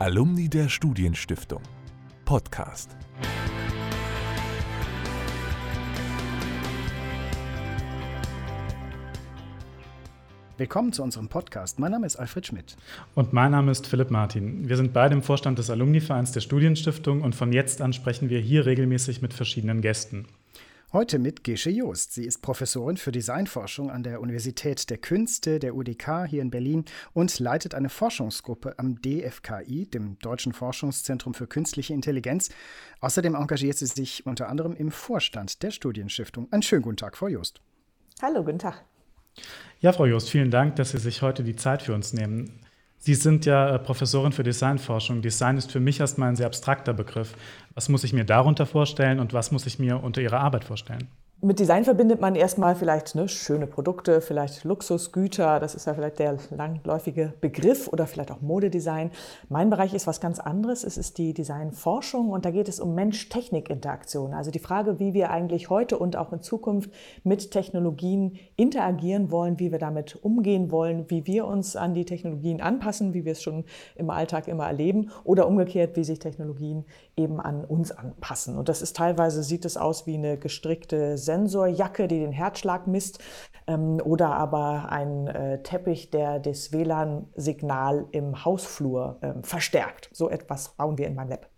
Alumni der Studienstiftung. Podcast. Willkommen zu unserem Podcast. Mein Name ist Alfred Schmidt. Und mein Name ist Philipp Martin. Wir sind beide im Vorstand des Alumni-Vereins der Studienstiftung und von jetzt an sprechen wir hier regelmäßig mit verschiedenen Gästen. Heute mit Gesche Joost. Sie ist Professorin für Designforschung an der Universität der Künste der UDK hier in Berlin und leitet eine Forschungsgruppe am DFKI, dem Deutschen Forschungszentrum für Künstliche Intelligenz. Außerdem engagiert sie sich unter anderem im Vorstand der Studienstiftung. Einen schönen guten Tag, Frau Joost. Hallo, guten Tag. Ja, Frau Joost, vielen Dank, dass Sie sich heute die Zeit für uns nehmen. Sie sind ja äh, Professorin für Designforschung. Design ist für mich erstmal ein sehr abstrakter Begriff. Was muss ich mir darunter vorstellen und was muss ich mir unter Ihrer Arbeit vorstellen? Mit Design verbindet man erstmal vielleicht ne, schöne Produkte, vielleicht Luxusgüter, das ist ja vielleicht der langläufige Begriff oder vielleicht auch Modedesign. Mein Bereich ist was ganz anderes, es ist die Designforschung und da geht es um Mensch-Technik-Interaktion, also die Frage, wie wir eigentlich heute und auch in Zukunft mit Technologien interagieren wollen, wie wir damit umgehen wollen, wie wir uns an die Technologien anpassen, wie wir es schon im Alltag immer erleben oder umgekehrt, wie sich Technologien eben an uns anpassen. Und das ist teilweise, sieht es aus wie eine gestrickte Sensorjacke, die den Herzschlag misst, ähm, oder aber ein äh, Teppich, der das WLAN-Signal im Hausflur ähm, verstärkt. So etwas bauen wir in meinem Lab.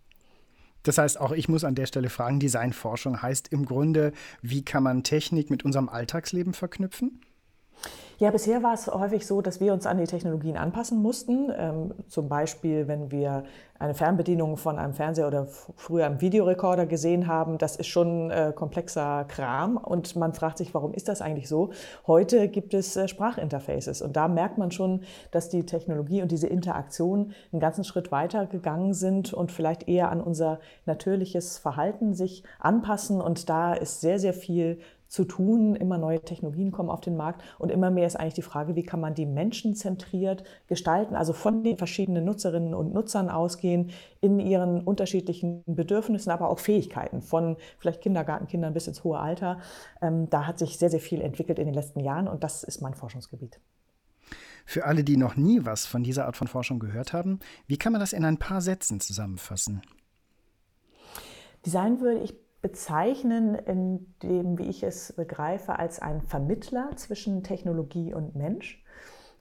Das heißt, auch ich muss an der Stelle fragen, Designforschung heißt im Grunde, wie kann man Technik mit unserem Alltagsleben verknüpfen? Ja, bisher war es häufig so, dass wir uns an die Technologien anpassen mussten. Ähm, zum Beispiel, wenn wir eine Fernbedienung von einem Fernseher oder früher einem Videorekorder gesehen haben, das ist schon äh, komplexer Kram und man fragt sich, warum ist das eigentlich so? Heute gibt es äh, Sprachinterfaces und da merkt man schon, dass die Technologie und diese Interaktion einen ganzen Schritt weiter gegangen sind und vielleicht eher an unser natürliches Verhalten sich anpassen und da ist sehr, sehr viel zu tun. Immer neue Technologien kommen auf den Markt und immer mehr ist eigentlich die Frage, wie kann man die Menschen zentriert gestalten, also von den verschiedenen Nutzerinnen und Nutzern ausgehen, in ihren unterschiedlichen Bedürfnissen, aber auch Fähigkeiten, von vielleicht Kindergartenkindern bis ins hohe Alter. Ähm, da hat sich sehr, sehr viel entwickelt in den letzten Jahren und das ist mein Forschungsgebiet. Für alle, die noch nie was von dieser Art von Forschung gehört haben, wie kann man das in ein paar Sätzen zusammenfassen? Design würde ich bezeichnen, in dem, wie ich es begreife, als ein Vermittler zwischen Technologie und Mensch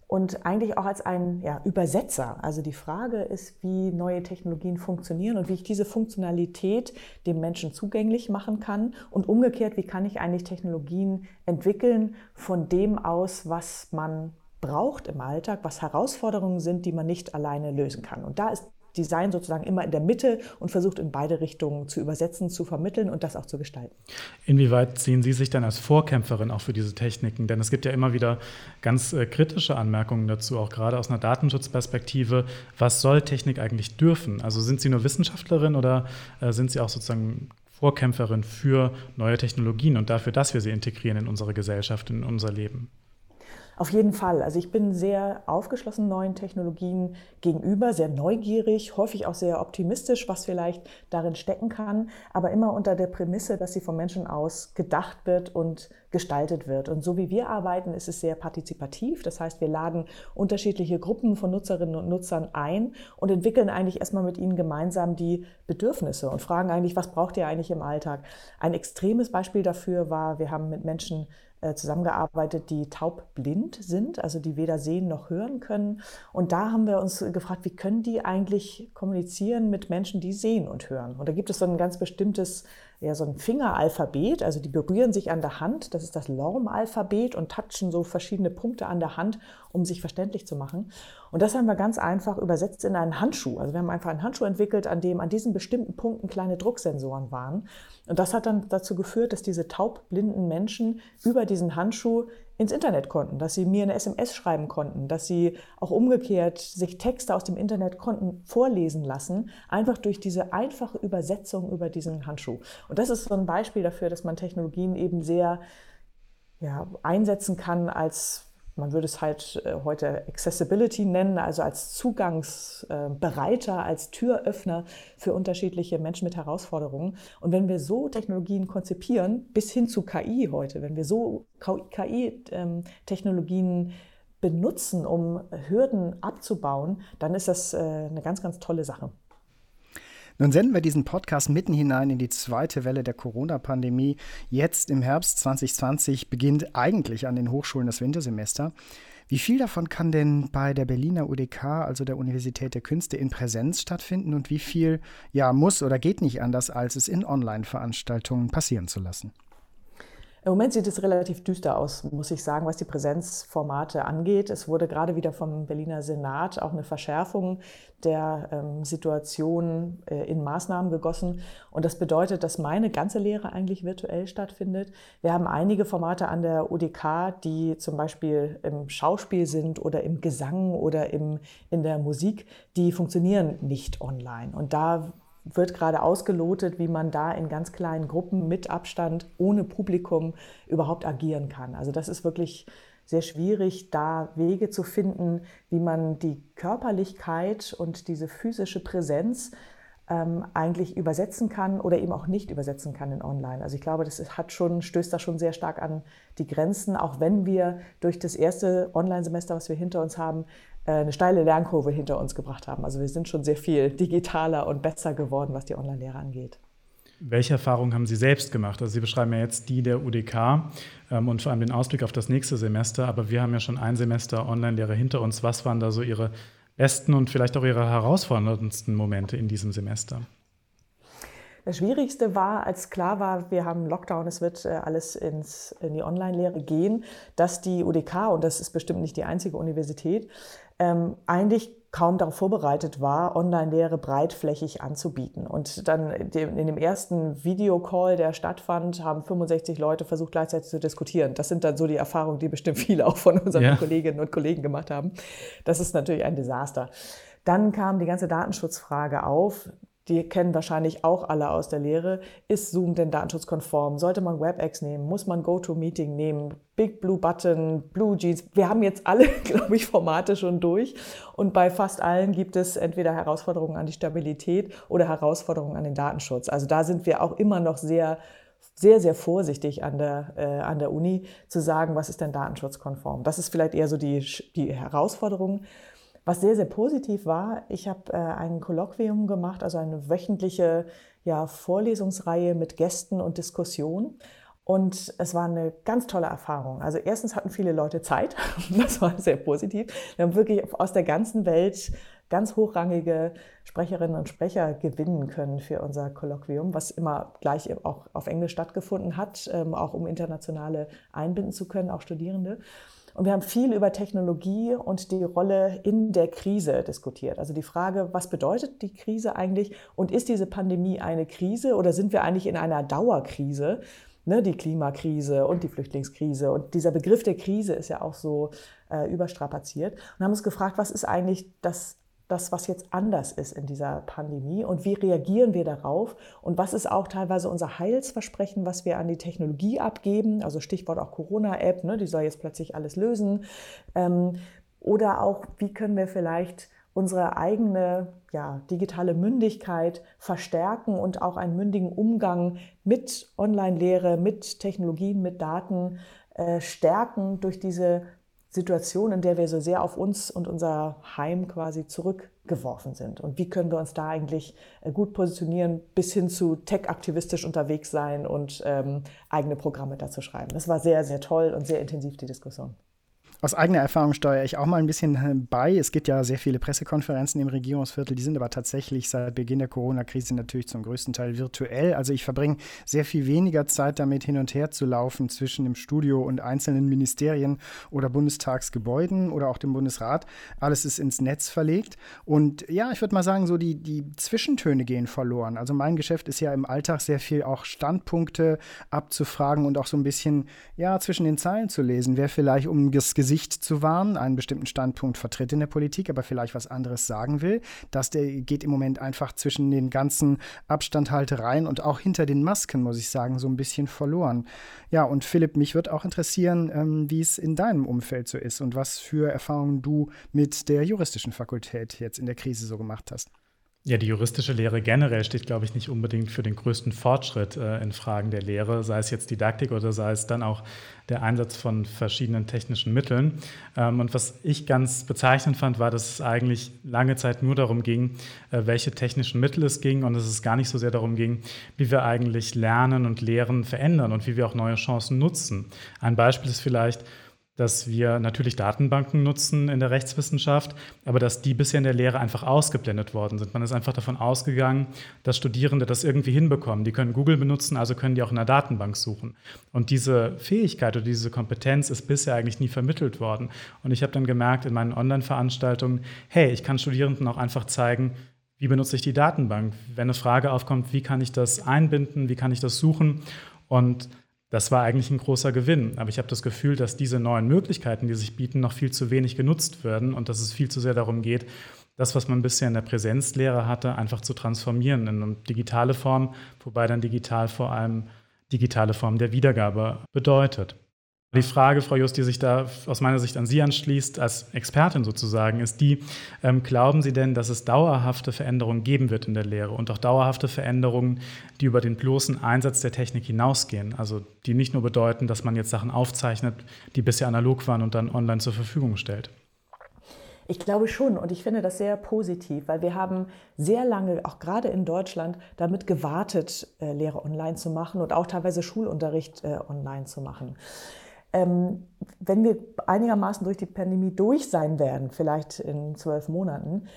und eigentlich auch als ein ja, Übersetzer. Also die Frage ist, wie neue Technologien funktionieren und wie ich diese Funktionalität dem Menschen zugänglich machen kann und umgekehrt, wie kann ich eigentlich Technologien entwickeln von dem aus, was man braucht im Alltag, was Herausforderungen sind, die man nicht alleine lösen kann. Und da ist Design sozusagen immer in der Mitte und versucht in beide Richtungen zu übersetzen, zu vermitteln und das auch zu gestalten. Inwieweit sehen Sie sich dann als Vorkämpferin auch für diese Techniken? Denn es gibt ja immer wieder ganz äh, kritische Anmerkungen dazu, auch gerade aus einer Datenschutzperspektive. Was soll Technik eigentlich dürfen? Also sind Sie nur Wissenschaftlerin oder äh, sind Sie auch sozusagen Vorkämpferin für neue Technologien und dafür, dass wir sie integrieren in unsere Gesellschaft, in unser Leben? Auf jeden Fall. Also ich bin sehr aufgeschlossen neuen Technologien gegenüber, sehr neugierig, häufig auch sehr optimistisch, was vielleicht darin stecken kann, aber immer unter der Prämisse, dass sie vom Menschen aus gedacht wird und gestaltet wird. Und so wie wir arbeiten, ist es sehr partizipativ. Das heißt, wir laden unterschiedliche Gruppen von Nutzerinnen und Nutzern ein und entwickeln eigentlich erstmal mit ihnen gemeinsam die Bedürfnisse und fragen eigentlich, was braucht ihr eigentlich im Alltag? Ein extremes Beispiel dafür war, wir haben mit Menschen zusammengearbeitet, die taubblind sind, also die weder sehen noch hören können. Und da haben wir uns gefragt, wie können die eigentlich kommunizieren mit Menschen, die sehen und hören? Und da gibt es so ein ganz bestimmtes ja, so ein Fingeralphabet, also die berühren sich an der Hand, das ist das Lorm-Alphabet und touchen so verschiedene Punkte an der Hand, um sich verständlich zu machen. Und das haben wir ganz einfach übersetzt in einen Handschuh. Also wir haben einfach einen Handschuh entwickelt, an dem an diesen bestimmten Punkten kleine Drucksensoren waren. Und das hat dann dazu geführt, dass diese taubblinden Menschen über diesen Handschuh ins Internet konnten, dass sie mir eine SMS schreiben konnten, dass sie auch umgekehrt sich Texte aus dem Internet konnten vorlesen lassen, einfach durch diese einfache Übersetzung über diesen Handschuh. Und das ist so ein Beispiel dafür, dass man Technologien eben sehr ja, einsetzen kann als man würde es halt äh, heute Accessibility nennen, also als Zugangsbereiter, als Türöffner für unterschiedliche Menschen mit Herausforderungen. Und wenn wir so Technologien konzipieren, bis hin zu KI heute, wenn wir so KI-Technologien benutzen, um Hürden abzubauen, dann ist das äh, eine ganz, ganz tolle Sache. Nun senden wir diesen Podcast mitten hinein in die zweite Welle der Corona-Pandemie. Jetzt im Herbst 2020 beginnt eigentlich an den Hochschulen das Wintersemester. Wie viel davon kann denn bei der Berliner UDK, also der Universität der Künste, in Präsenz stattfinden und wie viel ja muss oder geht nicht anders, als es in Online-Veranstaltungen passieren zu lassen? Im Moment sieht es relativ düster aus, muss ich sagen, was die Präsenzformate angeht. Es wurde gerade wieder vom Berliner Senat auch eine Verschärfung der ähm, Situation äh, in Maßnahmen gegossen. Und das bedeutet, dass meine ganze Lehre eigentlich virtuell stattfindet. Wir haben einige Formate an der UDK, die zum Beispiel im Schauspiel sind oder im Gesang oder im, in der Musik, die funktionieren nicht online. Und da wird gerade ausgelotet, wie man da in ganz kleinen Gruppen mit Abstand, ohne Publikum überhaupt agieren kann. Also das ist wirklich sehr schwierig, da Wege zu finden, wie man die Körperlichkeit und diese physische Präsenz ähm, eigentlich übersetzen kann oder eben auch nicht übersetzen kann in Online. Also ich glaube, das hat schon, stößt da schon sehr stark an die Grenzen, auch wenn wir durch das erste Online-Semester, was wir hinter uns haben, eine steile Lernkurve hinter uns gebracht haben. Also wir sind schon sehr viel digitaler und besser geworden, was die Online-Lehre angeht. Welche Erfahrungen haben Sie selbst gemacht? Also Sie beschreiben ja jetzt die der UDK ähm, und vor allem den Ausblick auf das nächste Semester, aber wir haben ja schon ein Semester Online-Lehre hinter uns. Was waren da so Ihre besten und vielleicht auch Ihre herausforderndsten Momente in diesem Semester? Das Schwierigste war, als klar war, wir haben Lockdown, es wird äh, alles ins, in die Online-Lehre gehen, dass die UDK, und das ist bestimmt nicht die einzige Universität, ähm, eigentlich kaum darauf vorbereitet war, Online-Lehre breitflächig anzubieten. Und dann in dem ersten Videocall, der stattfand, haben 65 Leute versucht, gleichzeitig zu diskutieren. Das sind dann so die Erfahrungen, die bestimmt viele auch von unseren ja. Kolleginnen und Kollegen gemacht haben. Das ist natürlich ein Desaster. Dann kam die ganze Datenschutzfrage auf die kennen wahrscheinlich auch alle aus der Lehre. Ist Zoom denn datenschutzkonform? Sollte man WebEx nehmen? Muss man GoToMeeting nehmen? Big Blue Button, Blue Jeans. Wir haben jetzt alle, glaube ich, Formate schon durch. Und bei fast allen gibt es entweder Herausforderungen an die Stabilität oder Herausforderungen an den Datenschutz. Also da sind wir auch immer noch sehr sehr, sehr vorsichtig an der, äh, an der Uni zu sagen, was ist denn datenschutzkonform. Das ist vielleicht eher so die, die Herausforderung. Was sehr, sehr positiv war, ich habe äh, ein Kolloquium gemacht, also eine wöchentliche ja, Vorlesungsreihe mit Gästen und Diskussionen. Und es war eine ganz tolle Erfahrung. Also erstens hatten viele Leute Zeit, das war sehr positiv. Wir haben wirklich aus der ganzen Welt ganz hochrangige Sprecherinnen und Sprecher gewinnen können für unser Kolloquium, was immer gleich auch auf Englisch stattgefunden hat, ähm, auch um internationale einbinden zu können, auch Studierende. Und wir haben viel über Technologie und die Rolle in der Krise diskutiert. Also die Frage, was bedeutet die Krise eigentlich und ist diese Pandemie eine Krise oder sind wir eigentlich in einer Dauerkrise? Ne, die Klimakrise und die Flüchtlingskrise. Und dieser Begriff der Krise ist ja auch so äh, überstrapaziert. Und haben uns gefragt, was ist eigentlich das das, was jetzt anders ist in dieser Pandemie und wie reagieren wir darauf und was ist auch teilweise unser Heilsversprechen, was wir an die Technologie abgeben, also Stichwort auch Corona-App, ne, die soll jetzt plötzlich alles lösen. Ähm, oder auch, wie können wir vielleicht unsere eigene ja, digitale Mündigkeit verstärken und auch einen mündigen Umgang mit Online-Lehre, mit Technologien, mit Daten äh, stärken durch diese Situation, in der wir so sehr auf uns und unser Heim quasi zurückgeworfen sind. Und wie können wir uns da eigentlich äh, gut positionieren, bis hin zu tech-aktivistisch unterwegs sein und ähm, eigene Programme dazu schreiben. Das war sehr, sehr toll und sehr intensiv, die Diskussion. Aus eigener Erfahrung steuere ich auch mal ein bisschen äh, bei. Es gibt ja sehr viele Pressekonferenzen im Regierungsviertel, die sind aber tatsächlich seit Beginn der Corona-Krise natürlich zum größten Teil virtuell. Also ich verbringe sehr viel weniger Zeit damit, hin und her zu laufen zwischen dem Studio und einzelnen Ministerien oder Bundestagsgebäuden oder auch dem Bundesrat. Alles ist ins Netz verlegt. Und ja, ich würde mal sagen, so die, die Zwischentöne gehen verloren. Also mein Geschäft ist ja im Alltag sehr viel auch Standpunkte abzufragen und auch so ein bisschen ja zwischen den Zeilen zu lesen. Wer vielleicht um das Gesicht Gesicht zu wahren, einen bestimmten Standpunkt vertritt in der Politik, aber vielleicht was anderes sagen will. Das der geht im Moment einfach zwischen den ganzen Abstandhaltereien und auch hinter den Masken, muss ich sagen, so ein bisschen verloren. Ja, und Philipp, mich würde auch interessieren, ähm, wie es in deinem Umfeld so ist und was für Erfahrungen du mit der juristischen Fakultät jetzt in der Krise so gemacht hast. Ja, die juristische Lehre generell steht, glaube ich, nicht unbedingt für den größten Fortschritt äh, in Fragen der Lehre, sei es jetzt Didaktik oder sei es dann auch der Einsatz von verschiedenen technischen Mitteln. Ähm, und was ich ganz bezeichnend fand, war, dass es eigentlich lange Zeit nur darum ging, äh, welche technischen Mittel es ging und dass es gar nicht so sehr darum ging, wie wir eigentlich Lernen und Lehren verändern und wie wir auch neue Chancen nutzen. Ein Beispiel ist vielleicht, dass wir natürlich Datenbanken nutzen in der Rechtswissenschaft, aber dass die bisher in der Lehre einfach ausgeblendet worden sind. Man ist einfach davon ausgegangen, dass Studierende das irgendwie hinbekommen. Die können Google benutzen, also können die auch in der Datenbank suchen. Und diese Fähigkeit oder diese Kompetenz ist bisher eigentlich nie vermittelt worden. Und ich habe dann gemerkt in meinen Online-Veranstaltungen, hey, ich kann Studierenden auch einfach zeigen, wie benutze ich die Datenbank? Wenn eine Frage aufkommt, wie kann ich das einbinden, wie kann ich das suchen? Und das war eigentlich ein großer Gewinn. Aber ich habe das Gefühl, dass diese neuen Möglichkeiten, die sich bieten, noch viel zu wenig genutzt werden und dass es viel zu sehr darum geht, das, was man bisher in der Präsenzlehre hatte, einfach zu transformieren in eine digitale Form, wobei dann digital vor allem digitale Form der Wiedergabe bedeutet. Die Frage, Frau Just, die sich da aus meiner Sicht an Sie anschließt, als Expertin sozusagen, ist die, ähm, glauben Sie denn, dass es dauerhafte Veränderungen geben wird in der Lehre und auch dauerhafte Veränderungen, die über den bloßen Einsatz der Technik hinausgehen? Also die nicht nur bedeuten, dass man jetzt Sachen aufzeichnet, die bisher analog waren und dann online zur Verfügung stellt. Ich glaube schon und ich finde das sehr positiv, weil wir haben sehr lange, auch gerade in Deutschland, damit gewartet, äh, Lehre online zu machen und auch teilweise Schulunterricht äh, online zu machen. Ähm, wenn wir einigermaßen durch die Pandemie durch sein werden, vielleicht in zwölf Monaten,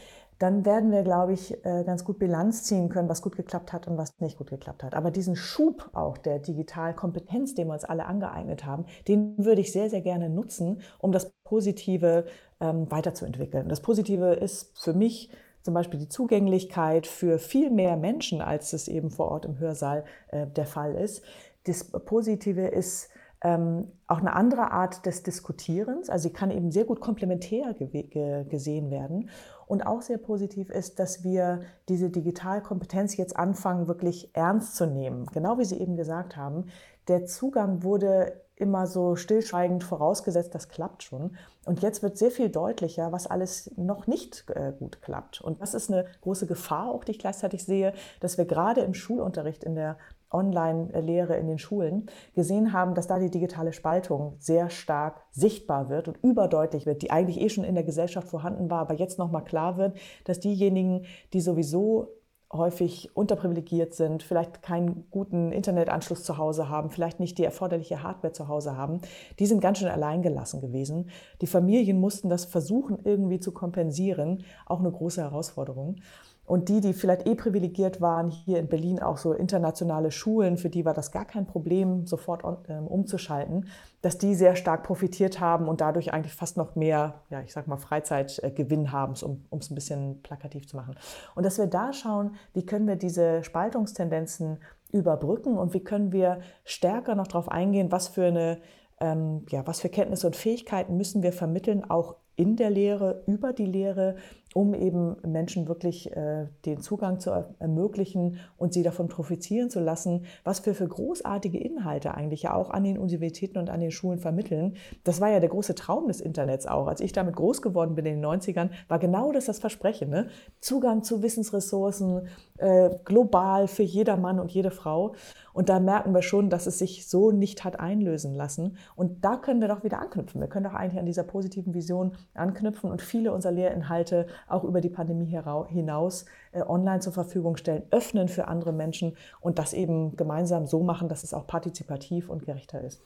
dann werden wir, glaube ich, äh, ganz gut Bilanz ziehen können, was gut geklappt hat und was nicht gut geklappt hat. Aber diesen Schub auch der Digitalkompetenz, den wir uns alle angeeignet haben, den würde ich sehr, sehr gerne nutzen, um das Positive ähm, weiterzuentwickeln. Das Positive ist für mich zum Beispiel die Zugänglichkeit für viel mehr Menschen, als es eben vor Ort im Hörsaal äh, der Fall ist. Das Positive ist ähm, auch eine andere Art des Diskutierens. Also sie kann eben sehr gut komplementär ge gesehen werden. Und auch sehr positiv ist, dass wir diese Digitalkompetenz jetzt anfangen, wirklich ernst zu nehmen. Genau wie Sie eben gesagt haben, der Zugang wurde immer so stillschweigend vorausgesetzt, das klappt schon. Und jetzt wird sehr viel deutlicher, was alles noch nicht äh, gut klappt. Und das ist eine große Gefahr, auch die ich gleichzeitig sehe, dass wir gerade im Schulunterricht in der Online-Lehre in den Schulen gesehen haben, dass da die digitale Spaltung sehr stark sichtbar wird und überdeutlich wird, die eigentlich eh schon in der Gesellschaft vorhanden war, aber jetzt nochmal klar wird, dass diejenigen, die sowieso häufig unterprivilegiert sind, vielleicht keinen guten Internetanschluss zu Hause haben, vielleicht nicht die erforderliche Hardware zu Hause haben, die sind ganz schön alleingelassen gewesen. Die Familien mussten das versuchen irgendwie zu kompensieren, auch eine große Herausforderung. Und die, die vielleicht eh privilegiert waren, hier in Berlin auch so internationale Schulen, für die war das gar kein Problem, sofort ähm, umzuschalten, dass die sehr stark profitiert haben und dadurch eigentlich fast noch mehr, ja, ich sag mal, Freizeitgewinn haben, um es ein bisschen plakativ zu machen. Und dass wir da schauen, wie können wir diese Spaltungstendenzen überbrücken und wie können wir stärker noch darauf eingehen, was für eine ähm, ja, was für Kenntnisse und Fähigkeiten müssen wir vermitteln, auch in der Lehre, über die Lehre, um eben Menschen wirklich äh, den Zugang zu ermöglichen und sie davon profitieren zu lassen, was wir für großartige Inhalte eigentlich ja auch an den Universitäten und an den Schulen vermitteln. Das war ja der große Traum des Internets auch. Als ich damit groß geworden bin in den 90ern, war genau das das Versprechen. Ne? Zugang zu Wissensressourcen, äh, global für jeder Mann und jede Frau. Und da merken wir schon, dass es sich so nicht hat einlösen lassen. Und da können wir doch wieder anknüpfen. Wir können doch eigentlich an dieser positiven Vision anknüpfen und viele unserer Lehrinhalte auch über die Pandemie hinaus äh, online zur Verfügung stellen, öffnen für andere Menschen und das eben gemeinsam so machen, dass es auch partizipativ und gerechter ist.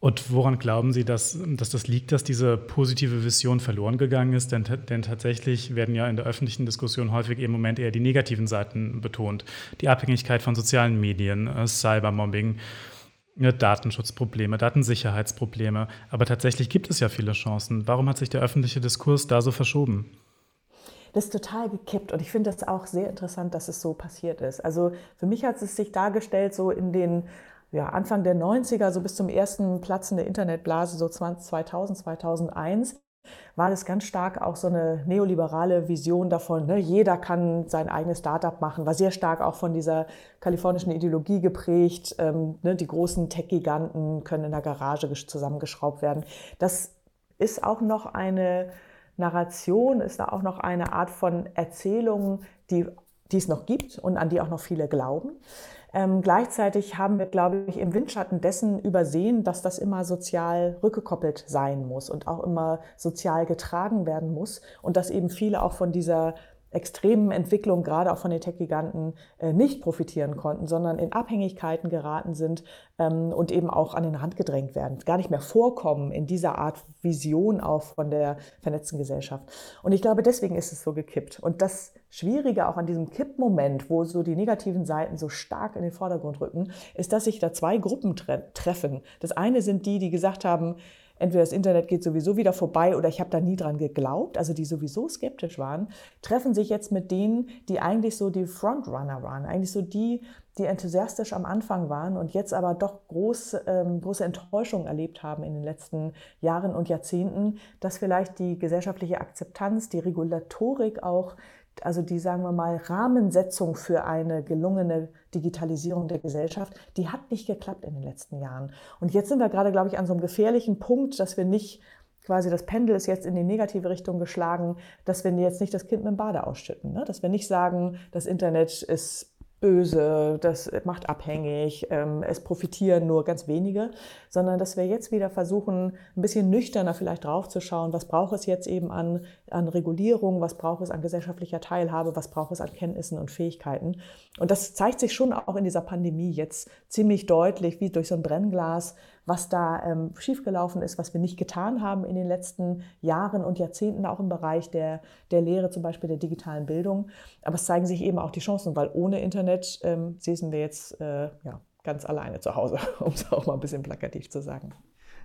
Und woran glauben Sie, dass, dass das liegt, dass diese positive Vision verloren gegangen ist? Denn, denn, tatsächlich werden ja in der öffentlichen Diskussion häufig im Moment eher die negativen Seiten betont. Die Abhängigkeit von sozialen Medien, äh, Cybermobbing, äh, Datenschutzprobleme, Datensicherheitsprobleme. Aber tatsächlich gibt es ja viele Chancen. Warum hat sich der öffentliche Diskurs da so verschoben? das ist total gekippt und ich finde das auch sehr interessant, dass es so passiert ist. Also für mich hat es sich dargestellt, so in den ja, Anfang der 90er, so bis zum ersten Platzen der Internetblase, so 2000, 2001, war das ganz stark auch so eine neoliberale Vision davon, ne, jeder kann sein eigenes Startup machen, war sehr stark auch von dieser kalifornischen Ideologie geprägt, ähm, ne, die großen Tech-Giganten können in der Garage zusammengeschraubt werden. Das ist auch noch eine Narration ist da auch noch eine Art von Erzählung, die, die es noch gibt und an die auch noch viele glauben. Ähm, gleichzeitig haben wir, glaube ich, im Windschatten dessen übersehen, dass das immer sozial rückgekoppelt sein muss und auch immer sozial getragen werden muss und dass eben viele auch von dieser extremen Entwicklung, gerade auch von den Tech-Giganten, äh, nicht profitieren konnten, sondern in Abhängigkeiten geraten sind ähm, und eben auch an den Rand gedrängt werden, gar nicht mehr vorkommen in dieser Art Vision auch von der vernetzten Gesellschaft. Und ich glaube, deswegen ist es so gekippt. Und das Schwierige auch an diesem Kippmoment, wo so die negativen Seiten so stark in den Vordergrund rücken, ist, dass sich da zwei Gruppen tre treffen. Das eine sind die, die gesagt haben, entweder das Internet geht sowieso wieder vorbei oder ich habe da nie dran geglaubt, also die sowieso skeptisch waren, treffen sich jetzt mit denen, die eigentlich so die Frontrunner waren, eigentlich so die, die enthusiastisch am Anfang waren und jetzt aber doch groß, ähm, große Enttäuschung erlebt haben in den letzten Jahren und Jahrzehnten, dass vielleicht die gesellschaftliche Akzeptanz, die Regulatorik auch also die, sagen wir mal, Rahmensetzung für eine gelungene Digitalisierung der Gesellschaft, die hat nicht geklappt in den letzten Jahren. Und jetzt sind wir gerade, glaube ich, an so einem gefährlichen Punkt, dass wir nicht quasi das Pendel ist jetzt in die negative Richtung geschlagen, dass wir jetzt nicht das Kind mit dem Bade ausschütten. Ne? Dass wir nicht sagen, das Internet ist böse, das macht abhängig, ähm, es profitieren nur ganz wenige, sondern dass wir jetzt wieder versuchen, ein bisschen nüchterner vielleicht draufzuschauen, was braucht es jetzt eben an, an Regulierung, was braucht es an gesellschaftlicher Teilhabe, was braucht es an Kenntnissen und Fähigkeiten. Und das zeigt sich schon auch in dieser Pandemie jetzt ziemlich deutlich, wie durch so ein Brennglas, was da ähm, schiefgelaufen ist, was wir nicht getan haben in den letzten Jahren und Jahrzehnten, auch im Bereich der, der Lehre, zum Beispiel der digitalen Bildung. Aber es zeigen sich eben auch die Chancen, weil ohne Internet ähm, sitzen wir jetzt äh, ja, ganz alleine zu Hause, um es auch mal ein bisschen plakativ zu sagen.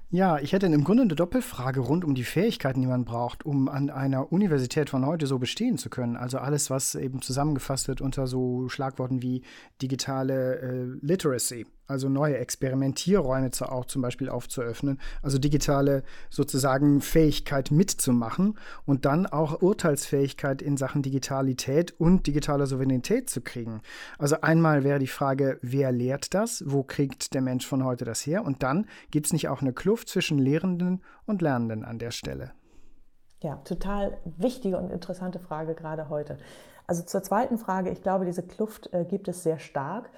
Ja, ich hätte im Grunde eine Doppelfrage rund um die Fähigkeiten, die man braucht, um an einer Universität von heute so bestehen zu können. Also alles, was eben zusammengefasst wird unter so Schlagworten wie digitale äh, Literacy, also neue Experimentierräume zu, auch zum Beispiel aufzuöffnen, also digitale sozusagen Fähigkeit mitzumachen und dann auch Urteilsfähigkeit in Sachen Digitalität und digitaler Souveränität zu kriegen. Also einmal wäre die Frage, wer lehrt das? Wo kriegt der Mensch von heute das her? Und dann gibt es nicht auch eine Kluft zwischen Lehrenden und Lernenden an der Stelle? Ja, total wichtige und interessante Frage gerade heute. Also zur zweiten Frage, ich glaube, diese Kluft äh, gibt es sehr stark.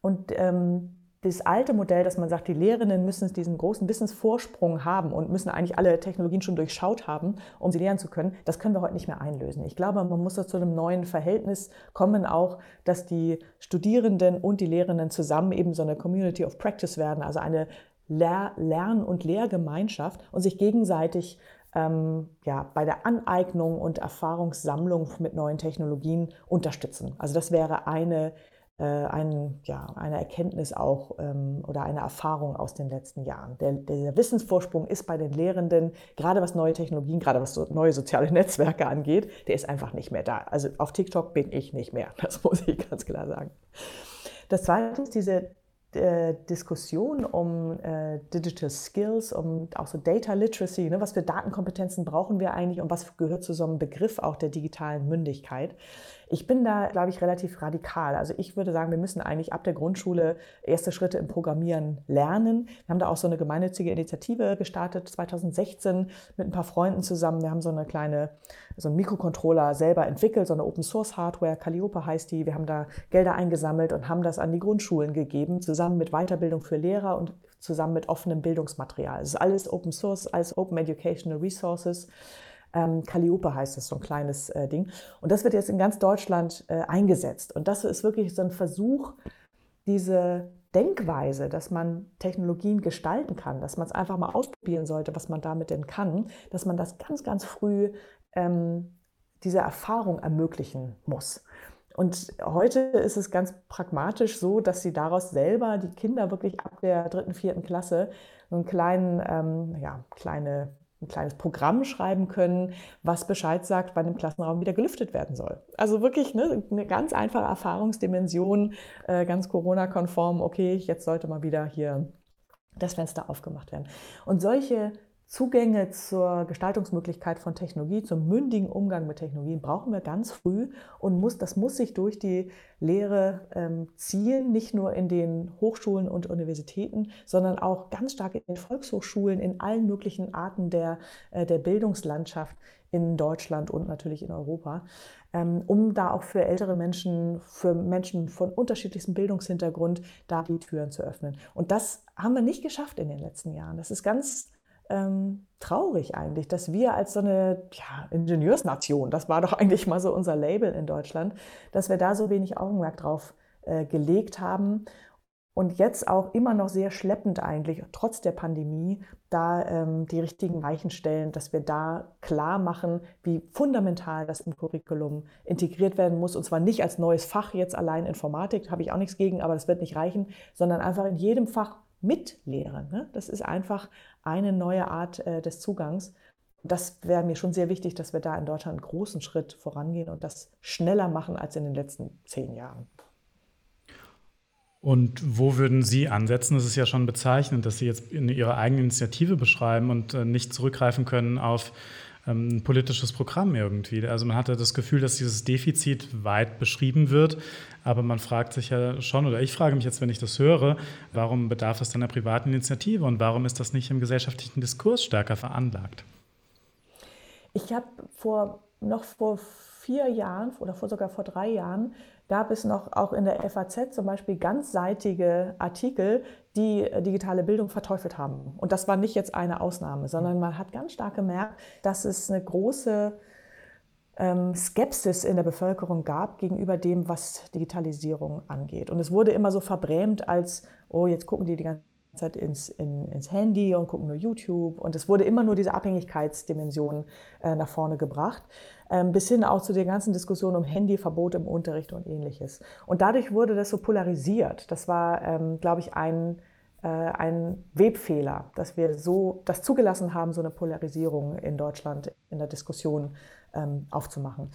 Und ähm, das alte Modell, dass man sagt, die Lehrerinnen müssen diesen großen Wissensvorsprung haben und müssen eigentlich alle Technologien schon durchschaut haben, um sie lehren zu können, das können wir heute nicht mehr einlösen. Ich glaube, man muss da zu einem neuen Verhältnis kommen, auch, dass die Studierenden und die Lehrerinnen zusammen eben so eine Community of Practice werden, also eine Lern- und Lehrgemeinschaft und sich gegenseitig ähm, ja, bei der Aneignung und Erfahrungssammlung mit neuen Technologien unterstützen. Also das wäre eine ein, ja, eine Erkenntnis auch ähm, oder eine Erfahrung aus den letzten Jahren. Der, der, Wissensvorsprung ist bei den Lehrenden, gerade was neue Technologien, gerade was so neue soziale Netzwerke angeht, der ist einfach nicht mehr da. Also auf TikTok bin ich nicht mehr, das muss ich ganz klar sagen. Das Zweite ist diese äh, Diskussion um äh, Digital Skills, um auch so Data Literacy, ne, was für Datenkompetenzen brauchen wir eigentlich und was gehört zu so einem Begriff auch der digitalen Mündigkeit. Ich bin da, glaube ich, relativ radikal. Also ich würde sagen, wir müssen eigentlich ab der Grundschule erste Schritte im Programmieren lernen. Wir haben da auch so eine gemeinnützige Initiative gestartet, 2016 mit ein paar Freunden zusammen. Wir haben so eine kleine, so einen Mikrocontroller selber entwickelt, so eine Open Source Hardware, Calliope heißt die. Wir haben da Gelder eingesammelt und haben das an die Grundschulen gegeben, zusammen mit Weiterbildung für Lehrer und zusammen mit offenem Bildungsmaterial. Es ist alles Open Source, alles Open Educational Resources. Ähm, Calliope heißt das, so ein kleines äh, Ding. Und das wird jetzt in ganz Deutschland äh, eingesetzt. Und das ist wirklich so ein Versuch, diese Denkweise, dass man Technologien gestalten kann, dass man es einfach mal ausprobieren sollte, was man damit denn kann, dass man das ganz, ganz früh ähm, diese Erfahrung ermöglichen muss. Und heute ist es ganz pragmatisch so, dass sie daraus selber die Kinder wirklich ab der dritten, vierten Klasse einen kleinen, ähm, ja, kleine ein kleines Programm schreiben können, was Bescheid sagt, wann im Klassenraum wieder gelüftet werden soll. Also wirklich ne, eine ganz einfache Erfahrungsdimension, äh, ganz Corona-konform, okay, jetzt sollte mal wieder hier das Fenster aufgemacht werden. Und solche Zugänge zur Gestaltungsmöglichkeit von Technologie, zum mündigen Umgang mit Technologien brauchen wir ganz früh und muss, das muss sich durch die Lehre ähm, ziehen, nicht nur in den Hochschulen und Universitäten, sondern auch ganz stark in den Volkshochschulen, in allen möglichen Arten der, äh, der Bildungslandschaft in Deutschland und natürlich in Europa, ähm, um da auch für ältere Menschen, für Menschen von unterschiedlichstem Bildungshintergrund, da die Türen zu öffnen. Und das haben wir nicht geschafft in den letzten Jahren. Das ist ganz ähm, traurig eigentlich, dass wir als so eine ja, Ingenieursnation, das war doch eigentlich mal so unser Label in Deutschland, dass wir da so wenig Augenmerk drauf äh, gelegt haben und jetzt auch immer noch sehr schleppend eigentlich, trotz der Pandemie, da ähm, die richtigen Weichen stellen, dass wir da klar machen, wie fundamental das im Curriculum integriert werden muss. Und zwar nicht als neues Fach jetzt allein Informatik, habe ich auch nichts gegen, aber das wird nicht reichen, sondern einfach in jedem Fach mitlehren. Ne? Das ist einfach eine neue Art äh, des Zugangs. Das wäre mir schon sehr wichtig, dass wir da in Deutschland einen großen Schritt vorangehen und das schneller machen als in den letzten zehn Jahren. Und wo würden Sie ansetzen? Es ist ja schon bezeichnend, dass Sie jetzt in Ihre eigene Initiative beschreiben und äh, nicht zurückgreifen können auf ein politisches Programm irgendwie. Also man hatte das Gefühl, dass dieses Defizit weit beschrieben wird, aber man fragt sich ja schon, oder ich frage mich jetzt, wenn ich das höre, warum bedarf es dann einer privaten Initiative und warum ist das nicht im gesellschaftlichen Diskurs stärker veranlagt? Ich habe vor noch vor vier Jahren oder vor sogar vor drei Jahren gab es noch auch in der FAZ zum Beispiel ganzseitige Artikel, die äh, digitale Bildung verteufelt haben. Und das war nicht jetzt eine Ausnahme, sondern man hat ganz stark gemerkt, dass es eine große ähm, Skepsis in der Bevölkerung gab gegenüber dem, was Digitalisierung angeht. Und es wurde immer so verbrämt als, oh, jetzt gucken die die ganze Zeit ins, in, ins Handy und gucken nur YouTube. Und es wurde immer nur diese Abhängigkeitsdimension äh, nach vorne gebracht, bis hin auch zu der ganzen Diskussion um Handyverbot im Unterricht und ähnliches. Und dadurch wurde das so polarisiert. Das war, ähm, glaube ich, ein, äh, ein Webfehler, dass wir so das zugelassen haben, so eine Polarisierung in Deutschland in der Diskussion ähm, aufzumachen.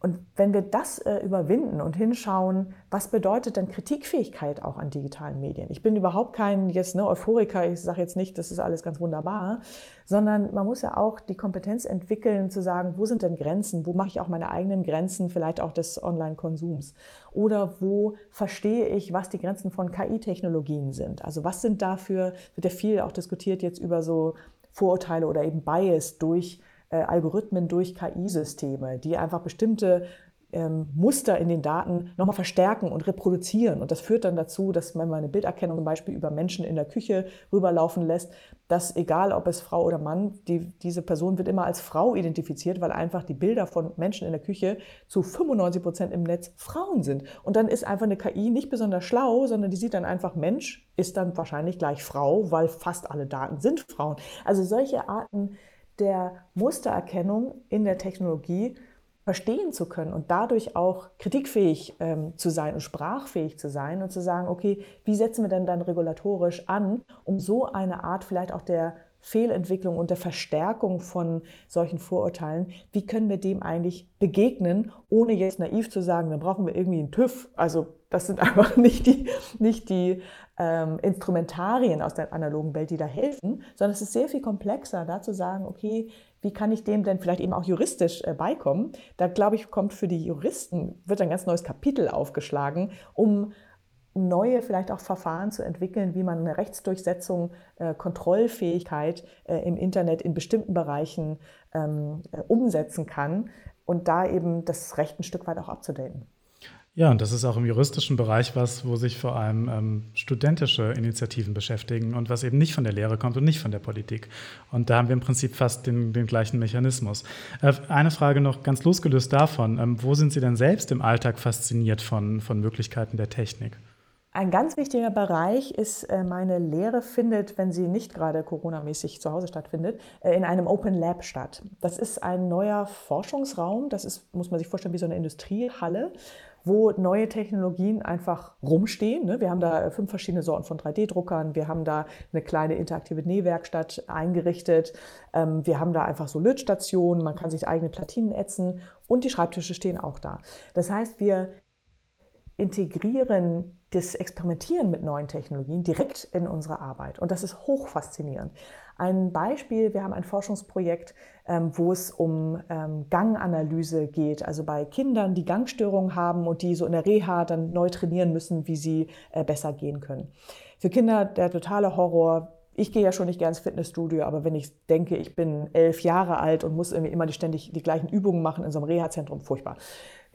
Und wenn wir das äh, überwinden und hinschauen, was bedeutet denn Kritikfähigkeit auch an digitalen Medien? Ich bin überhaupt kein jetzt ne, Euphoriker, ich sage jetzt nicht, das ist alles ganz wunderbar, sondern man muss ja auch die Kompetenz entwickeln zu sagen, wo sind denn Grenzen? Wo mache ich auch meine eigenen Grenzen, vielleicht auch des Online-Konsums? Oder wo verstehe ich, was die Grenzen von KI-Technologien sind? Also was sind dafür, wird ja viel auch diskutiert jetzt über so Vorurteile oder eben Bias durch äh, Algorithmen durch KI-Systeme, die einfach bestimmte ähm, Muster in den Daten nochmal verstärken und reproduzieren. Und das führt dann dazu, dass wenn man eine Bilderkennung zum Beispiel über Menschen in der Küche rüberlaufen lässt, dass egal ob es Frau oder Mann, die, diese Person wird immer als Frau identifiziert, weil einfach die Bilder von Menschen in der Küche zu 95 Prozent im Netz Frauen sind. Und dann ist einfach eine KI nicht besonders schlau, sondern die sieht dann einfach Mensch, ist dann wahrscheinlich gleich Frau, weil fast alle Daten sind Frauen. Also solche Arten der Mustererkennung in der Technologie verstehen zu können und dadurch auch kritikfähig ähm, zu sein und sprachfähig zu sein und zu sagen, okay, wie setzen wir denn dann regulatorisch an, um so eine Art vielleicht auch der Fehlentwicklung und der Verstärkung von solchen Vorurteilen, wie können wir dem eigentlich begegnen, ohne jetzt naiv zu sagen, dann brauchen wir irgendwie einen TÜV. Also das sind einfach nicht die, nicht die ähm, Instrumentarien aus der analogen Welt, die da helfen, sondern es ist sehr viel komplexer, da zu sagen, okay, wie kann ich dem denn vielleicht eben auch juristisch äh, beikommen? Da glaube ich, kommt für die Juristen, wird ein ganz neues Kapitel aufgeschlagen, um neue vielleicht auch Verfahren zu entwickeln, wie man eine Rechtsdurchsetzung, äh, Kontrollfähigkeit äh, im Internet in bestimmten Bereichen ähm, äh, umsetzen kann und da eben das Recht ein Stück weit auch abzudaten. Ja, und das ist auch im juristischen Bereich was, wo sich vor allem ähm, studentische Initiativen beschäftigen und was eben nicht von der Lehre kommt und nicht von der Politik. Und da haben wir im Prinzip fast den, den gleichen Mechanismus. Äh, eine Frage noch ganz losgelöst davon. Ähm, wo sind Sie denn selbst im Alltag fasziniert von, von Möglichkeiten der Technik? Ein ganz wichtiger Bereich ist, äh, meine Lehre findet, wenn sie nicht gerade Corona-mäßig zu Hause stattfindet, äh, in einem Open Lab statt. Das ist ein neuer Forschungsraum. Das ist, muss man sich vorstellen, wie so eine Industriehalle wo neue Technologien einfach rumstehen. Ne? Wir haben da fünf verschiedene Sorten von 3D-Druckern, wir haben da eine kleine interaktive Nähwerkstatt eingerichtet, ähm, wir haben da einfach so Lötstationen, man kann sich eigene Platinen ätzen und die Schreibtische stehen auch da. Das heißt, wir integrieren das Experimentieren mit neuen Technologien direkt in unsere Arbeit. Und das ist hoch faszinierend. Ein Beispiel, wir haben ein Forschungsprojekt, ähm, wo es um ähm, Ganganalyse geht, also bei Kindern, die Gangstörungen haben und die so in der Reha dann neu trainieren müssen, wie sie äh, besser gehen können. Für Kinder der totale Horror, ich gehe ja schon nicht gern ins Fitnessstudio, aber wenn ich denke, ich bin elf Jahre alt und muss irgendwie immer die, ständig die gleichen Übungen machen in so einem Reha-Zentrum, furchtbar.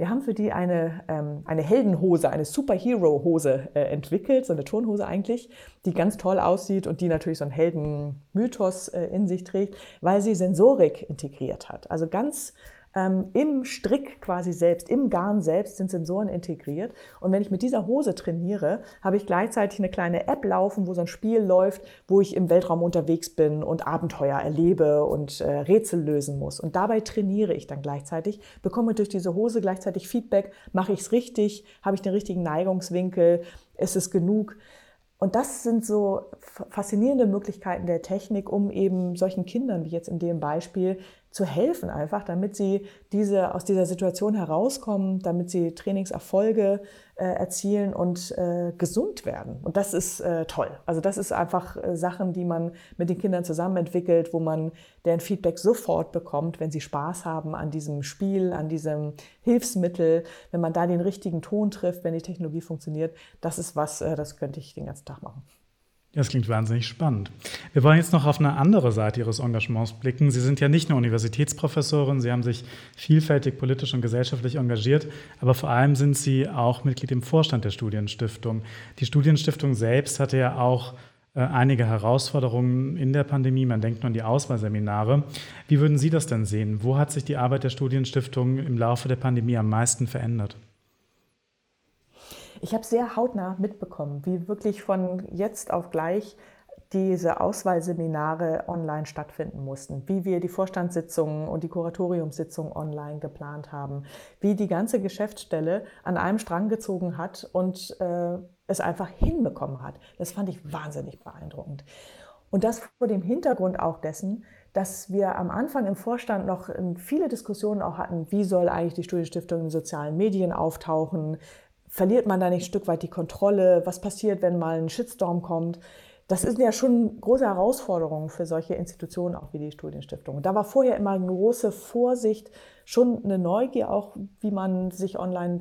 Wir haben für die eine, ähm, eine Heldenhose, eine Superhero-Hose äh, entwickelt, so eine Turnhose eigentlich, die ganz toll aussieht und die natürlich so einen Heldenmythos äh, in sich trägt, weil sie Sensorik integriert hat. Also ganz ähm, Im Strick quasi selbst, im Garn selbst sind Sensoren integriert. Und wenn ich mit dieser Hose trainiere, habe ich gleichzeitig eine kleine App laufen, wo so ein Spiel läuft, wo ich im Weltraum unterwegs bin und Abenteuer erlebe und äh, Rätsel lösen muss. Und dabei trainiere ich dann gleichzeitig, bekomme durch diese Hose gleichzeitig Feedback, mache ich es richtig, habe ich den richtigen Neigungswinkel, ist es genug. Und das sind so faszinierende Möglichkeiten der Technik, um eben solchen Kindern, wie jetzt in dem Beispiel, zu helfen einfach, damit sie diese, aus dieser Situation herauskommen, damit sie Trainingserfolge äh, erzielen und äh, gesund werden. Und das ist äh, toll. Also das ist einfach äh, Sachen, die man mit den Kindern zusammen entwickelt, wo man deren Feedback sofort bekommt, wenn sie Spaß haben an diesem Spiel, an diesem Hilfsmittel, wenn man da den richtigen Ton trifft, wenn die Technologie funktioniert. Das ist was, äh, das könnte ich den ganzen Tag machen. Das klingt wahnsinnig spannend. Wir wollen jetzt noch auf eine andere Seite Ihres Engagements blicken. Sie sind ja nicht nur Universitätsprofessorin, Sie haben sich vielfältig politisch und gesellschaftlich engagiert, aber vor allem sind Sie auch Mitglied im Vorstand der Studienstiftung. Die Studienstiftung selbst hatte ja auch äh, einige Herausforderungen in der Pandemie. Man denkt nur an die Auswahlseminare. Wie würden Sie das denn sehen? Wo hat sich die Arbeit der Studienstiftung im Laufe der Pandemie am meisten verändert? Ich habe sehr hautnah mitbekommen, wie wirklich von jetzt auf gleich diese Auswahlseminare online stattfinden mussten, wie wir die Vorstandssitzungen und die Kuratoriumssitzungen online geplant haben, wie die ganze Geschäftsstelle an einem Strang gezogen hat und äh, es einfach hinbekommen hat. Das fand ich wahnsinnig beeindruckend. Und das vor dem Hintergrund auch dessen, dass wir am Anfang im Vorstand noch viele Diskussionen auch hatten, wie soll eigentlich die Studienstiftung in sozialen Medien auftauchen, verliert man da nicht ein Stück weit die Kontrolle? Was passiert, wenn mal ein Shitstorm kommt? Das sind ja schon große Herausforderungen für solche Institutionen, auch wie die Studienstiftung. Da war vorher immer eine große Vorsicht, schon eine Neugier auch, wie man sich online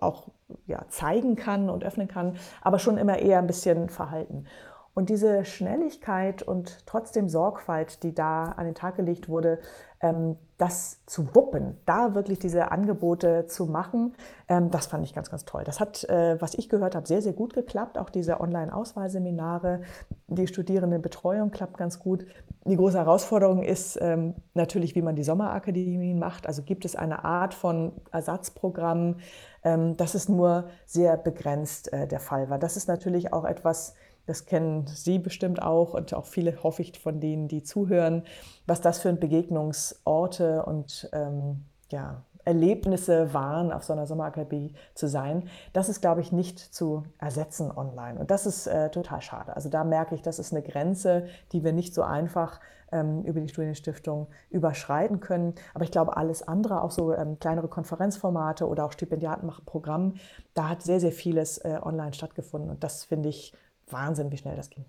auch ja, zeigen kann und öffnen kann, aber schon immer eher ein bisschen verhalten. Und diese Schnelligkeit und trotzdem Sorgfalt, die da an den Tag gelegt wurde, ähm, das zu wuppen, da wirklich diese Angebote zu machen, ähm, das fand ich ganz, ganz toll. Das hat, äh, was ich gehört habe, sehr, sehr gut geklappt. Auch diese Online-Auswahlseminare, die Studierendenbetreuung klappt ganz gut. Die große Herausforderung ist ähm, natürlich, wie man die Sommerakademien macht. Also gibt es eine Art von Ersatzprogramm, das ist nur sehr begrenzt äh, der Fall war. Das ist natürlich auch etwas, das kennen Sie bestimmt auch und auch viele, hoffe ich, von denen, die zuhören, was das für Begegnungsorte und ähm, ja, Erlebnisse waren, auf so einer Sommerakademie zu sein. Das ist, glaube ich, nicht zu ersetzen online. Und das ist äh, total schade. Also da merke ich, das ist eine Grenze, die wir nicht so einfach ähm, über die Studienstiftung überschreiten können. Aber ich glaube, alles andere, auch so ähm, kleinere Konferenzformate oder auch Stipendiaten da hat sehr, sehr vieles äh, online stattgefunden. Und das finde ich Wahnsinn, wie schnell das ging.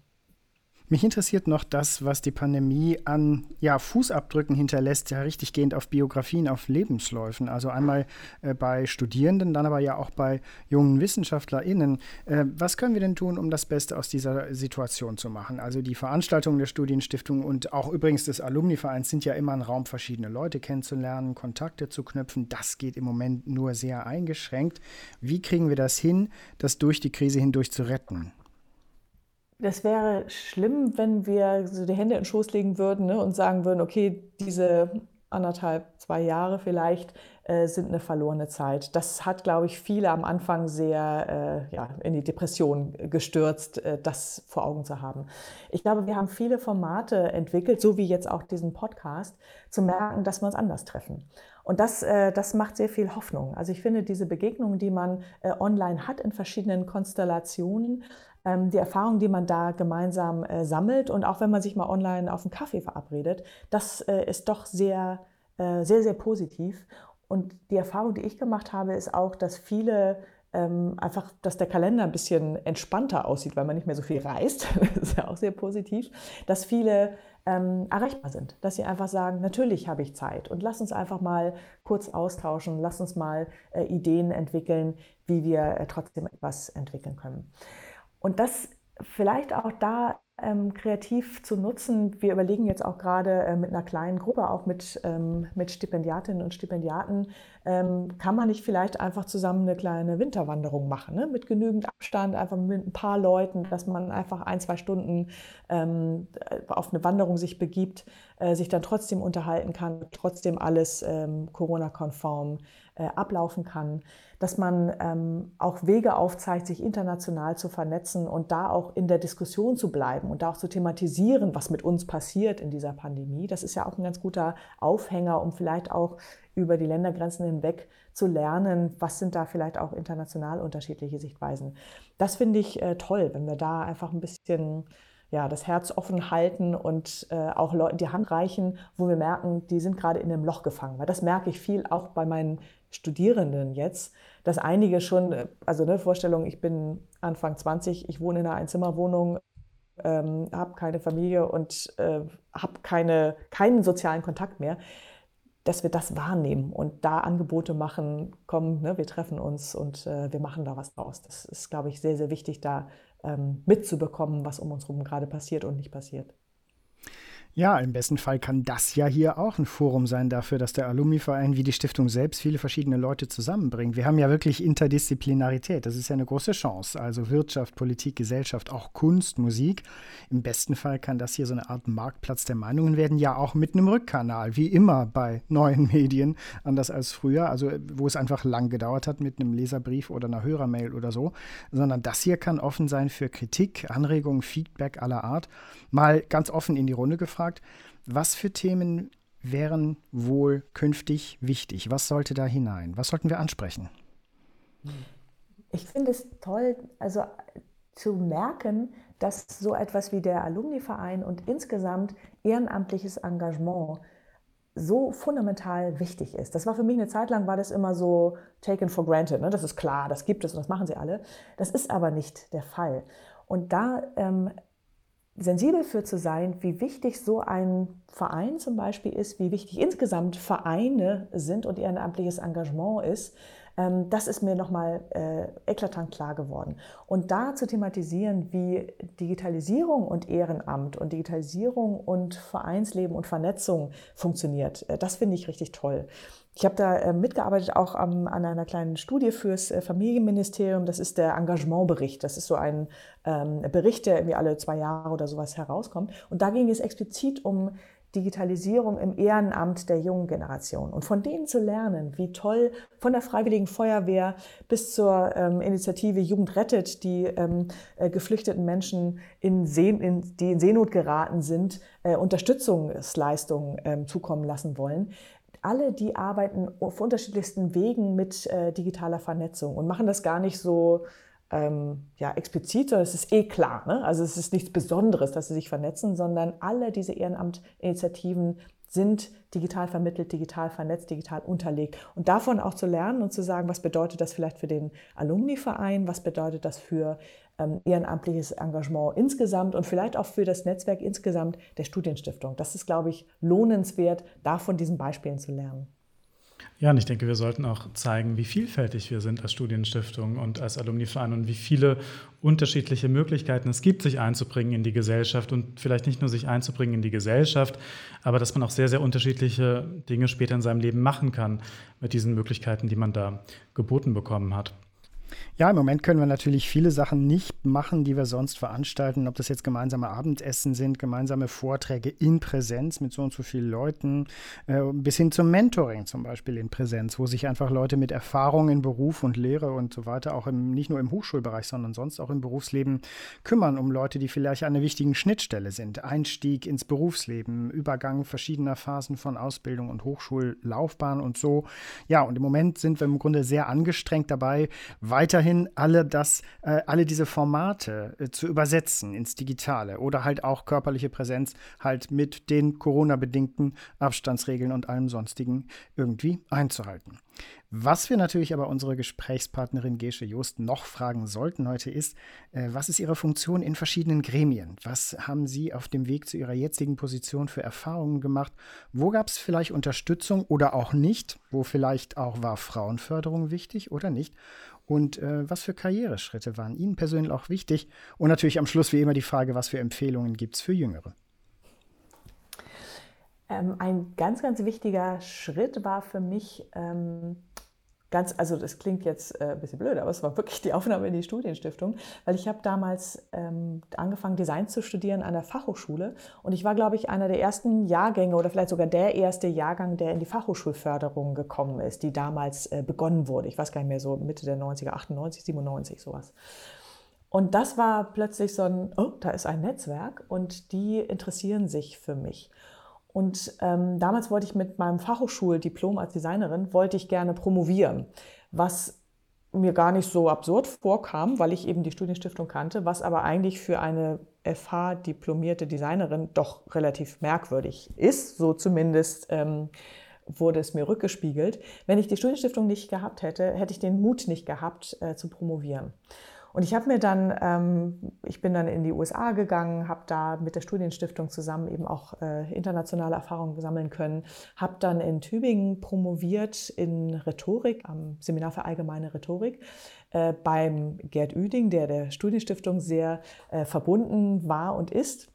Mich interessiert noch das, was die Pandemie an ja, Fußabdrücken hinterlässt, ja richtig gehend auf Biografien, auf Lebensläufen. Also einmal äh, bei Studierenden, dann aber ja auch bei jungen WissenschaftlerInnen. Äh, was können wir denn tun, um das Beste aus dieser Situation zu machen? Also die Veranstaltungen der Studienstiftung und auch übrigens des Alumni-Vereins sind ja immer ein Raum, verschiedene Leute kennenzulernen, Kontakte zu knüpfen. Das geht im Moment nur sehr eingeschränkt. Wie kriegen wir das hin, das durch die Krise hindurch zu retten? Das wäre schlimm, wenn wir so die Hände in den Schoß legen würden ne, und sagen würden, okay, diese anderthalb, zwei Jahre vielleicht äh, sind eine verlorene Zeit. Das hat, glaube ich, viele am Anfang sehr äh, ja, in die Depression gestürzt, äh, das vor Augen zu haben. Ich glaube, wir haben viele Formate entwickelt, so wie jetzt auch diesen Podcast, zu merken, dass wir uns anders treffen. Und das, äh, das macht sehr viel Hoffnung. Also ich finde, diese Begegnungen, die man äh, online hat in verschiedenen Konstellationen, die Erfahrung, die man da gemeinsam äh, sammelt und auch wenn man sich mal online auf einen Kaffee verabredet, das äh, ist doch sehr, äh, sehr, sehr positiv. Und die Erfahrung, die ich gemacht habe, ist auch, dass viele ähm, einfach, dass der Kalender ein bisschen entspannter aussieht, weil man nicht mehr so viel reist. Das ist ja auch sehr positiv. Dass viele ähm, erreichbar sind, dass sie einfach sagen, natürlich habe ich Zeit und lass uns einfach mal kurz austauschen, lass uns mal äh, Ideen entwickeln, wie wir äh, trotzdem etwas entwickeln können. Und das vielleicht auch da ähm, kreativ zu nutzen. Wir überlegen jetzt auch gerade äh, mit einer kleinen Gruppe, auch mit, ähm, mit Stipendiatinnen und Stipendiaten, ähm, kann man nicht vielleicht einfach zusammen eine kleine Winterwanderung machen, ne? mit genügend Abstand, einfach mit ein paar Leuten, dass man einfach ein, zwei Stunden ähm, auf eine Wanderung sich begibt, äh, sich dann trotzdem unterhalten kann, trotzdem alles ähm, Corona-konform äh, ablaufen kann dass man ähm, auch Wege aufzeigt, sich international zu vernetzen und da auch in der Diskussion zu bleiben und da auch zu thematisieren, was mit uns passiert in dieser Pandemie. Das ist ja auch ein ganz guter Aufhänger, um vielleicht auch über die Ländergrenzen hinweg zu lernen, was sind da vielleicht auch international unterschiedliche Sichtweisen. Das finde ich äh, toll, wenn wir da einfach ein bisschen ja, das Herz offen halten und äh, auch Leuten die Hand reichen, wo wir merken, die sind gerade in einem Loch gefangen. Weil das merke ich viel auch bei meinen Studierenden jetzt, dass einige schon, äh, also eine Vorstellung, ich bin Anfang 20, ich wohne in einer Einzimmerwohnung, ähm, habe keine Familie und äh, habe keine, keinen sozialen Kontakt mehr, dass wir das wahrnehmen und da Angebote machen, komm, ne, wir treffen uns und äh, wir machen da was draus. Das ist, glaube ich, sehr, sehr wichtig, da ähm, mitzubekommen, was um uns herum gerade passiert und nicht passiert. Ja, im besten Fall kann das ja hier auch ein Forum sein dafür, dass der Alumni-Verein wie die Stiftung selbst viele verschiedene Leute zusammenbringt. Wir haben ja wirklich Interdisziplinarität. Das ist ja eine große Chance. Also Wirtschaft, Politik, Gesellschaft, auch Kunst, Musik. Im besten Fall kann das hier so eine Art Marktplatz der Meinungen werden, ja auch mit einem Rückkanal, wie immer bei neuen Medien, anders als früher, also wo es einfach lang gedauert hat mit einem Leserbrief oder einer Hörermail oder so, sondern das hier kann offen sein für Kritik, Anregungen, Feedback aller Art. Mal ganz offen in die Runde gefragt gefragt, was für Themen wären wohl künftig wichtig? Was sollte da hinein? Was sollten wir ansprechen? Ich finde es toll, also zu merken, dass so etwas wie der Alumni-Verein und insgesamt ehrenamtliches Engagement so fundamental wichtig ist. Das war für mich eine Zeit lang, war das immer so taken for granted. Ne? Das ist klar, das gibt es und das machen sie alle. Das ist aber nicht der Fall. Und da ähm, sensibel für zu sein, wie wichtig so ein Verein zum Beispiel ist, wie wichtig insgesamt Vereine sind und ehrenamtliches Engagement ist, das ist mir nochmal äh, eklatant klar geworden. Und da zu thematisieren, wie Digitalisierung und Ehrenamt und Digitalisierung und Vereinsleben und Vernetzung funktioniert, äh, das finde ich richtig toll. Ich habe da äh, mitgearbeitet auch an einer kleinen Studie fürs äh, Familienministerium. Das ist der Engagementbericht. Das ist so ein ähm, Bericht, der irgendwie alle zwei Jahre oder sowas herauskommt. Und da ging es explizit um Digitalisierung im Ehrenamt der jungen Generation. Und von denen zu lernen, wie toll von der Freiwilligen Feuerwehr bis zur ähm, Initiative Jugend rettet, die ähm, äh, geflüchteten Menschen, in Seen, in, die in Seenot geraten sind, äh, Unterstützungsleistungen ähm, zukommen lassen wollen. Alle, die arbeiten auf unterschiedlichsten Wegen mit äh, digitaler Vernetzung und machen das gar nicht so ähm, ja, explizit, sondern es ist eh klar. Ne? Also es ist nichts Besonderes, dass sie sich vernetzen, sondern alle diese Ehrenamtinitiativen sind digital vermittelt, digital vernetzt, digital unterlegt. Und davon auch zu lernen und zu sagen, was bedeutet das vielleicht für den Alumni-Verein, was bedeutet das für ähm, ehrenamtliches Engagement insgesamt und vielleicht auch für das Netzwerk insgesamt der Studienstiftung. Das ist, glaube ich, lohnenswert, da von diesen Beispielen zu lernen. Ja, und ich denke, wir sollten auch zeigen, wie vielfältig wir sind als Studienstiftung und als Alumni-Verein und wie viele unterschiedliche Möglichkeiten es gibt, sich einzubringen in die Gesellschaft und vielleicht nicht nur sich einzubringen in die Gesellschaft, aber dass man auch sehr, sehr unterschiedliche Dinge später in seinem Leben machen kann mit diesen Möglichkeiten, die man da geboten bekommen hat. Ja, im Moment können wir natürlich viele Sachen nicht machen, die wir sonst veranstalten, ob das jetzt gemeinsame Abendessen sind, gemeinsame Vorträge in Präsenz mit so und so vielen Leuten, äh, bis hin zum Mentoring zum Beispiel in Präsenz, wo sich einfach Leute mit Erfahrung in Beruf und Lehre und so weiter, auch im, nicht nur im Hochschulbereich, sondern sonst auch im Berufsleben kümmern, um Leute, die vielleicht an einer wichtigen Schnittstelle sind. Einstieg ins Berufsleben, Übergang verschiedener Phasen von Ausbildung und Hochschullaufbahn und so. Ja, und im Moment sind wir im Grunde sehr angestrengt dabei, weiter weiterhin alle das, äh, alle diese Formate äh, zu übersetzen ins Digitale oder halt auch körperliche Präsenz halt mit den Corona-bedingten Abstandsregeln und allem sonstigen irgendwie einzuhalten. Was wir natürlich aber unsere Gesprächspartnerin Gesche Jost noch fragen sollten heute ist, äh, was ist Ihre Funktion in verschiedenen Gremien? Was haben Sie auf dem Weg zu Ihrer jetzigen Position für Erfahrungen gemacht? Wo gab es vielleicht Unterstützung oder auch nicht? Wo vielleicht auch war Frauenförderung wichtig oder nicht? Und äh, was für Karriereschritte waren Ihnen persönlich auch wichtig? Und natürlich am Schluss wie immer die Frage, was für Empfehlungen gibt es für Jüngere? Ähm, ein ganz, ganz wichtiger Schritt war für mich, ähm, ganz, also das klingt jetzt äh, ein bisschen blöd, aber es war wirklich die Aufnahme in die Studienstiftung, weil ich habe damals ähm, angefangen, Design zu studieren an der Fachhochschule und ich war, glaube ich, einer der ersten Jahrgänge oder vielleicht sogar der erste Jahrgang, der in die Fachhochschulförderung gekommen ist, die damals äh, begonnen wurde. Ich weiß gar nicht mehr, so Mitte der 90er, 98, 97, sowas. Und das war plötzlich so ein, oh, da ist ein Netzwerk und die interessieren sich für mich. Und ähm, damals wollte ich mit meinem Fachhochschuldiplom als Designerin, wollte ich gerne promovieren, was mir gar nicht so absurd vorkam, weil ich eben die Studienstiftung kannte, was aber eigentlich für eine FH-diplomierte Designerin doch relativ merkwürdig ist, so zumindest ähm, wurde es mir rückgespiegelt. Wenn ich die Studienstiftung nicht gehabt hätte, hätte ich den Mut nicht gehabt, äh, zu promovieren. Und ich habe mir dann, ähm, ich bin dann in die USA gegangen, habe da mit der Studienstiftung zusammen eben auch äh, internationale Erfahrungen sammeln können, habe dann in Tübingen promoviert in Rhetorik, am Seminar für allgemeine Rhetorik, äh, beim Gerd Üding, der der Studienstiftung sehr äh, verbunden war und ist.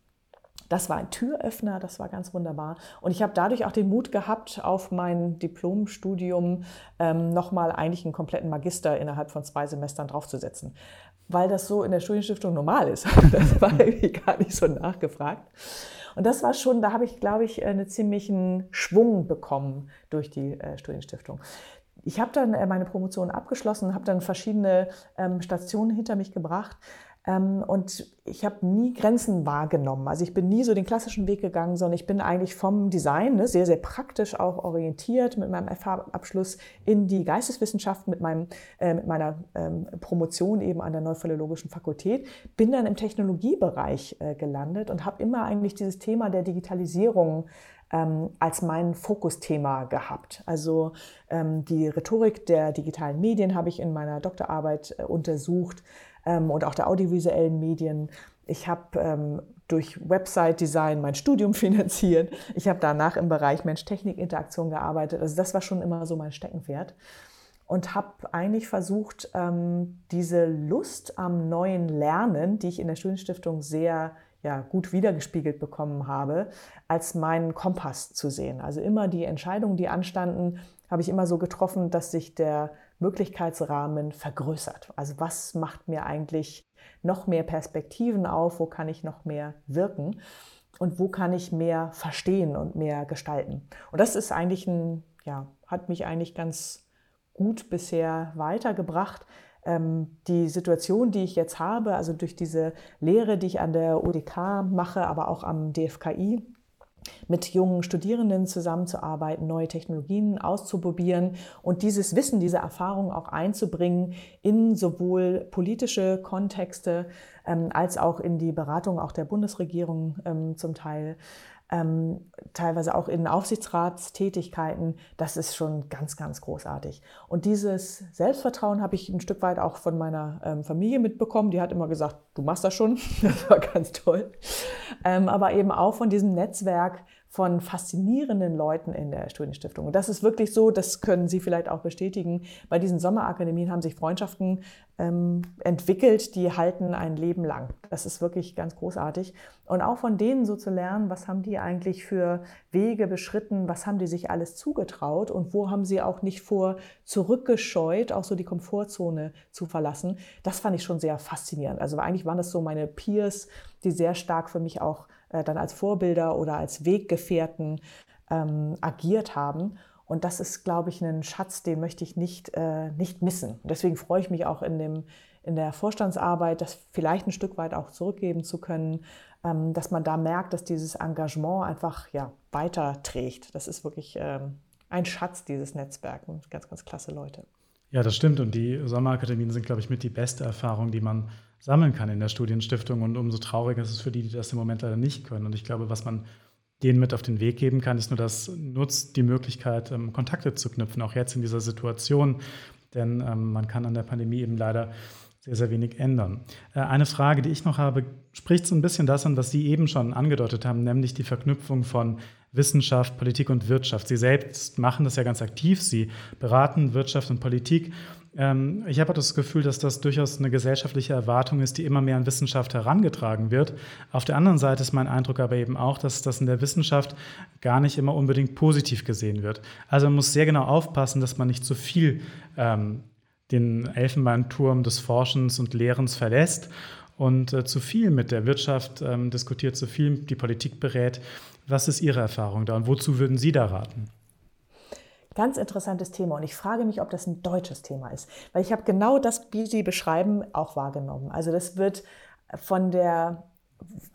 Das war ein Türöffner, das war ganz wunderbar. Und ich habe dadurch auch den Mut gehabt, auf mein Diplomstudium ähm, nochmal eigentlich einen kompletten Magister innerhalb von zwei Semestern draufzusetzen weil das so in der Studienstiftung normal ist. Das war irgendwie gar nicht so nachgefragt. Und das war schon, da habe ich, glaube ich, einen ziemlichen Schwung bekommen durch die äh, Studienstiftung. Ich habe dann äh, meine Promotion abgeschlossen, habe dann verschiedene ähm, Stationen hinter mich gebracht und ich habe nie Grenzen wahrgenommen. Also ich bin nie so den klassischen Weg gegangen, sondern ich bin eigentlich vom Design ne, sehr, sehr praktisch auch orientiert mit meinem FH-Abschluss in die Geisteswissenschaften, mit, meinem, äh, mit meiner ähm, Promotion eben an der Neuphilologischen Fakultät, bin dann im Technologiebereich äh, gelandet und habe immer eigentlich dieses Thema der Digitalisierung ähm, als mein Fokusthema gehabt. Also ähm, die Rhetorik der digitalen Medien habe ich in meiner Doktorarbeit äh, untersucht ähm, und auch der audiovisuellen Medien. Ich habe ähm, durch Website-Design mein Studium finanziert. Ich habe danach im Bereich Mensch-Technik-Interaktion gearbeitet. Also das war schon immer so mein Steckenpferd. Und habe eigentlich versucht, ähm, diese Lust am neuen Lernen, die ich in der Studienstiftung sehr ja, gut wiedergespiegelt bekommen habe, als meinen Kompass zu sehen. Also immer die Entscheidungen, die anstanden, habe ich immer so getroffen, dass sich der Möglichkeitsrahmen vergrößert. Also was macht mir eigentlich noch mehr Perspektiven auf? Wo kann ich noch mehr wirken? Und wo kann ich mehr verstehen und mehr gestalten? Und das ist eigentlich ein, ja, hat mich eigentlich ganz gut bisher weitergebracht. Ähm, die Situation, die ich jetzt habe, also durch diese Lehre, die ich an der UDK mache, aber auch am DFKI, mit jungen Studierenden zusammenzuarbeiten, neue Technologien auszuprobieren und dieses Wissen, diese Erfahrung auch einzubringen in sowohl politische Kontexte ähm, als auch in die Beratung auch der Bundesregierung ähm, zum Teil ähm, teilweise auch in Aufsichtsratstätigkeiten, das ist schon ganz, ganz großartig. Und dieses Selbstvertrauen habe ich ein Stück weit auch von meiner ähm, Familie mitbekommen. Die hat immer gesagt, du machst das schon. Das war ganz toll. Ähm, aber eben auch von diesem Netzwerk von faszinierenden Leuten in der Studienstiftung. Und das ist wirklich so, das können Sie vielleicht auch bestätigen. Bei diesen Sommerakademien haben sich Freundschaften ähm, entwickelt, die halten ein Leben lang. Das ist wirklich ganz großartig. Und auch von denen so zu lernen, was haben die eigentlich für Wege beschritten, was haben die sich alles zugetraut und wo haben sie auch nicht vor zurückgescheut, auch so die Komfortzone zu verlassen. Das fand ich schon sehr faszinierend. Also eigentlich waren das so meine Peers, die sehr stark für mich auch äh, dann als Vorbilder oder als Weggefährten ähm, agiert haben. Und das ist, glaube ich, ein Schatz, den möchte ich nicht, äh, nicht missen. Deswegen freue ich mich auch in, dem, in der Vorstandsarbeit, das vielleicht ein Stück weit auch zurückgeben zu können, ähm, dass man da merkt, dass dieses Engagement einfach ja, weiterträgt. Das ist wirklich ähm, ein Schatz, dieses Netzwerk ganz, ganz klasse Leute. Ja, das stimmt. Und die Sommerakademien sind, glaube ich, mit die beste Erfahrung, die man sammeln kann in der Studienstiftung. Und umso trauriger ist es für die, die das im Moment leider nicht können. Und ich glaube, was man denen mit auf den Weg geben kann, ist nur das, nutzt die Möglichkeit, ähm, Kontakte zu knüpfen, auch jetzt in dieser Situation. Denn ähm, man kann an der Pandemie eben leider sehr, sehr wenig ändern. Äh, eine Frage, die ich noch habe, spricht so ein bisschen das an, was Sie eben schon angedeutet haben, nämlich die Verknüpfung von Wissenschaft, Politik und Wirtschaft. Sie selbst machen das ja ganz aktiv. Sie beraten Wirtschaft und Politik. Ähm, ich habe das Gefühl, dass das durchaus eine gesellschaftliche Erwartung ist, die immer mehr an Wissenschaft herangetragen wird. Auf der anderen Seite ist mein Eindruck aber eben auch, dass das in der Wissenschaft gar nicht immer unbedingt positiv gesehen wird. Also man muss sehr genau aufpassen, dass man nicht zu viel ähm, den Elfenbeinturm des Forschens und Lehrens verlässt und äh, zu viel mit der Wirtschaft ähm, diskutiert, zu viel die Politik berät. Was ist Ihre Erfahrung da und wozu würden Sie da raten? Ganz interessantes Thema und ich frage mich, ob das ein deutsches Thema ist, weil ich habe genau das, wie Sie beschreiben, auch wahrgenommen. Also das wird von der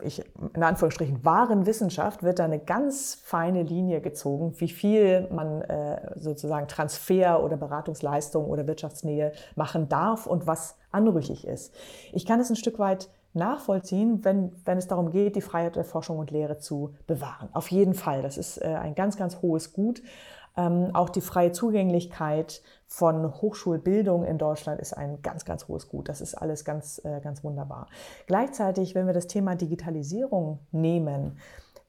ich, in Anführungsstrichen wahren Wissenschaft wird da eine ganz feine Linie gezogen, wie viel man äh, sozusagen Transfer oder Beratungsleistung oder Wirtschaftsnähe machen darf und was anrüchig ist. Ich kann es ein Stück weit nachvollziehen, wenn, wenn es darum geht, die Freiheit der Forschung und Lehre zu bewahren. Auf jeden Fall. Das ist äh, ein ganz, ganz hohes Gut. Ähm, auch die freie Zugänglichkeit von Hochschulbildung in Deutschland ist ein ganz, ganz hohes Gut. Das ist alles ganz, äh, ganz wunderbar. Gleichzeitig, wenn wir das Thema Digitalisierung nehmen,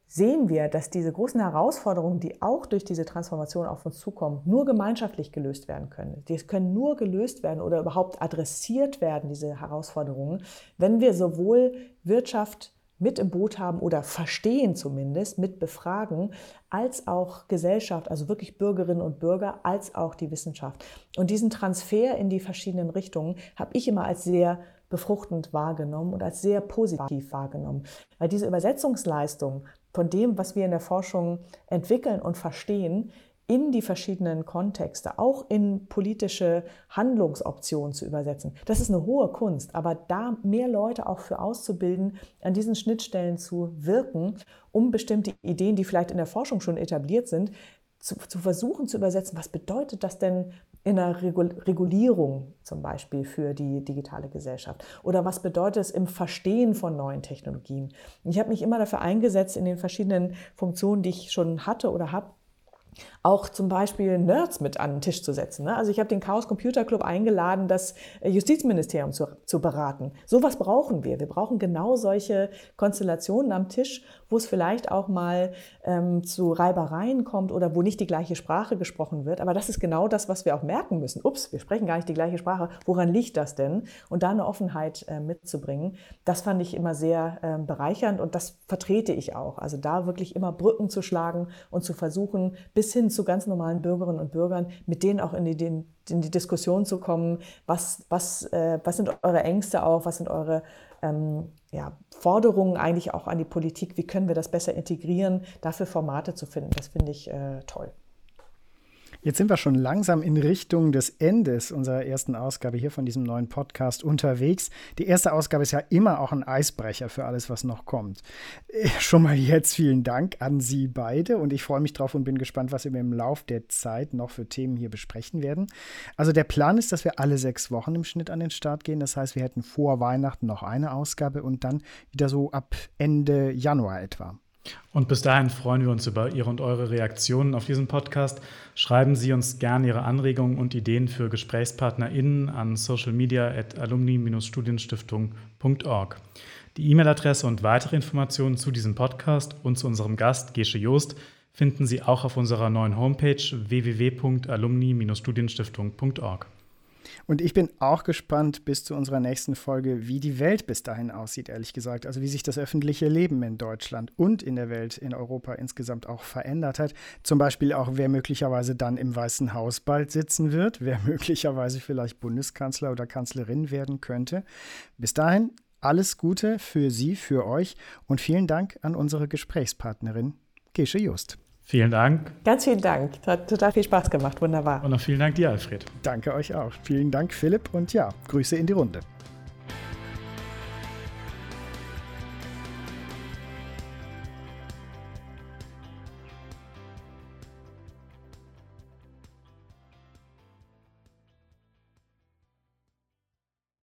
sehen wir, dass diese großen Herausforderungen, die auch durch diese Transformation auf uns zukommen, nur gemeinschaftlich gelöst werden können. Die können nur gelöst werden oder überhaupt adressiert werden, diese Herausforderungen, wenn wir sowohl Wirtschaft, mit im Boot haben oder verstehen zumindest, mit befragen, als auch Gesellschaft, also wirklich Bürgerinnen und Bürger, als auch die Wissenschaft. Und diesen Transfer in die verschiedenen Richtungen habe ich immer als sehr befruchtend wahrgenommen und als sehr positiv wahrgenommen. Weil diese Übersetzungsleistung von dem, was wir in der Forschung entwickeln und verstehen, in die verschiedenen Kontexte, auch in politische Handlungsoptionen zu übersetzen. Das ist eine hohe Kunst, aber da mehr Leute auch für auszubilden, an diesen Schnittstellen zu wirken, um bestimmte Ideen, die vielleicht in der Forschung schon etabliert sind, zu, zu versuchen zu übersetzen, was bedeutet das denn in einer Regulierung zum Beispiel für die digitale Gesellschaft? Oder was bedeutet es im Verstehen von neuen Technologien? Ich habe mich immer dafür eingesetzt, in den verschiedenen Funktionen, die ich schon hatte oder habe, auch zum Beispiel Nerds mit an den Tisch zu setzen. Ne? Also ich habe den Chaos Computer Club eingeladen, das äh, Justizministerium zu, zu beraten. Sowas brauchen wir. Wir brauchen genau solche Konstellationen am Tisch, wo es vielleicht auch mal ähm, zu Reibereien kommt oder wo nicht die gleiche Sprache gesprochen wird. Aber das ist genau das, was wir auch merken müssen. Ups, wir sprechen gar nicht die gleiche Sprache. Woran liegt das denn? Und da eine Offenheit äh, mitzubringen, das fand ich immer sehr äh, bereichernd und das vertrete ich auch. Also da wirklich immer Brücken zu schlagen und zu versuchen, bis hin zu ganz normalen Bürgerinnen und Bürgern, mit denen auch in die, in die Diskussion zu kommen, was, was, äh, was sind eure Ängste auch, was sind eure ähm, ja, Forderungen eigentlich auch an die Politik, wie können wir das besser integrieren, dafür Formate zu finden. Das finde ich äh, toll. Jetzt sind wir schon langsam in Richtung des Endes unserer ersten Ausgabe hier von diesem neuen Podcast unterwegs. Die erste Ausgabe ist ja immer auch ein Eisbrecher für alles, was noch kommt. Äh, schon mal jetzt vielen Dank an Sie beide und ich freue mich drauf und bin gespannt, was wir im Lauf der Zeit noch für Themen hier besprechen werden. Also der Plan ist, dass wir alle sechs Wochen im Schnitt an den Start gehen. Das heißt, wir hätten vor Weihnachten noch eine Ausgabe und dann wieder so ab Ende Januar etwa. Und bis dahin freuen wir uns über Ihre und eure Reaktionen auf diesen Podcast. Schreiben Sie uns gerne Ihre Anregungen und Ideen für GesprächspartnerInnen an socialmedia.alumni-studienstiftung.org. Die E-Mail-Adresse und weitere Informationen zu diesem Podcast und zu unserem Gast Gesche Joost finden Sie auch auf unserer neuen Homepage www.alumni-studienstiftung.org. Und ich bin auch gespannt bis zu unserer nächsten Folge, wie die Welt bis dahin aussieht, ehrlich gesagt. Also wie sich das öffentliche Leben in Deutschland und in der Welt, in Europa insgesamt auch verändert hat. Zum Beispiel auch, wer möglicherweise dann im Weißen Haus bald sitzen wird, wer möglicherweise vielleicht Bundeskanzler oder Kanzlerin werden könnte. Bis dahin alles Gute für Sie, für euch und vielen Dank an unsere Gesprächspartnerin Gesche Just. Vielen Dank. Ganz vielen Dank. Hat total viel Spaß gemacht. Wunderbar. Und noch vielen Dank dir, Alfred. Danke euch auch. Vielen Dank, Philipp. Und ja, Grüße in die Runde.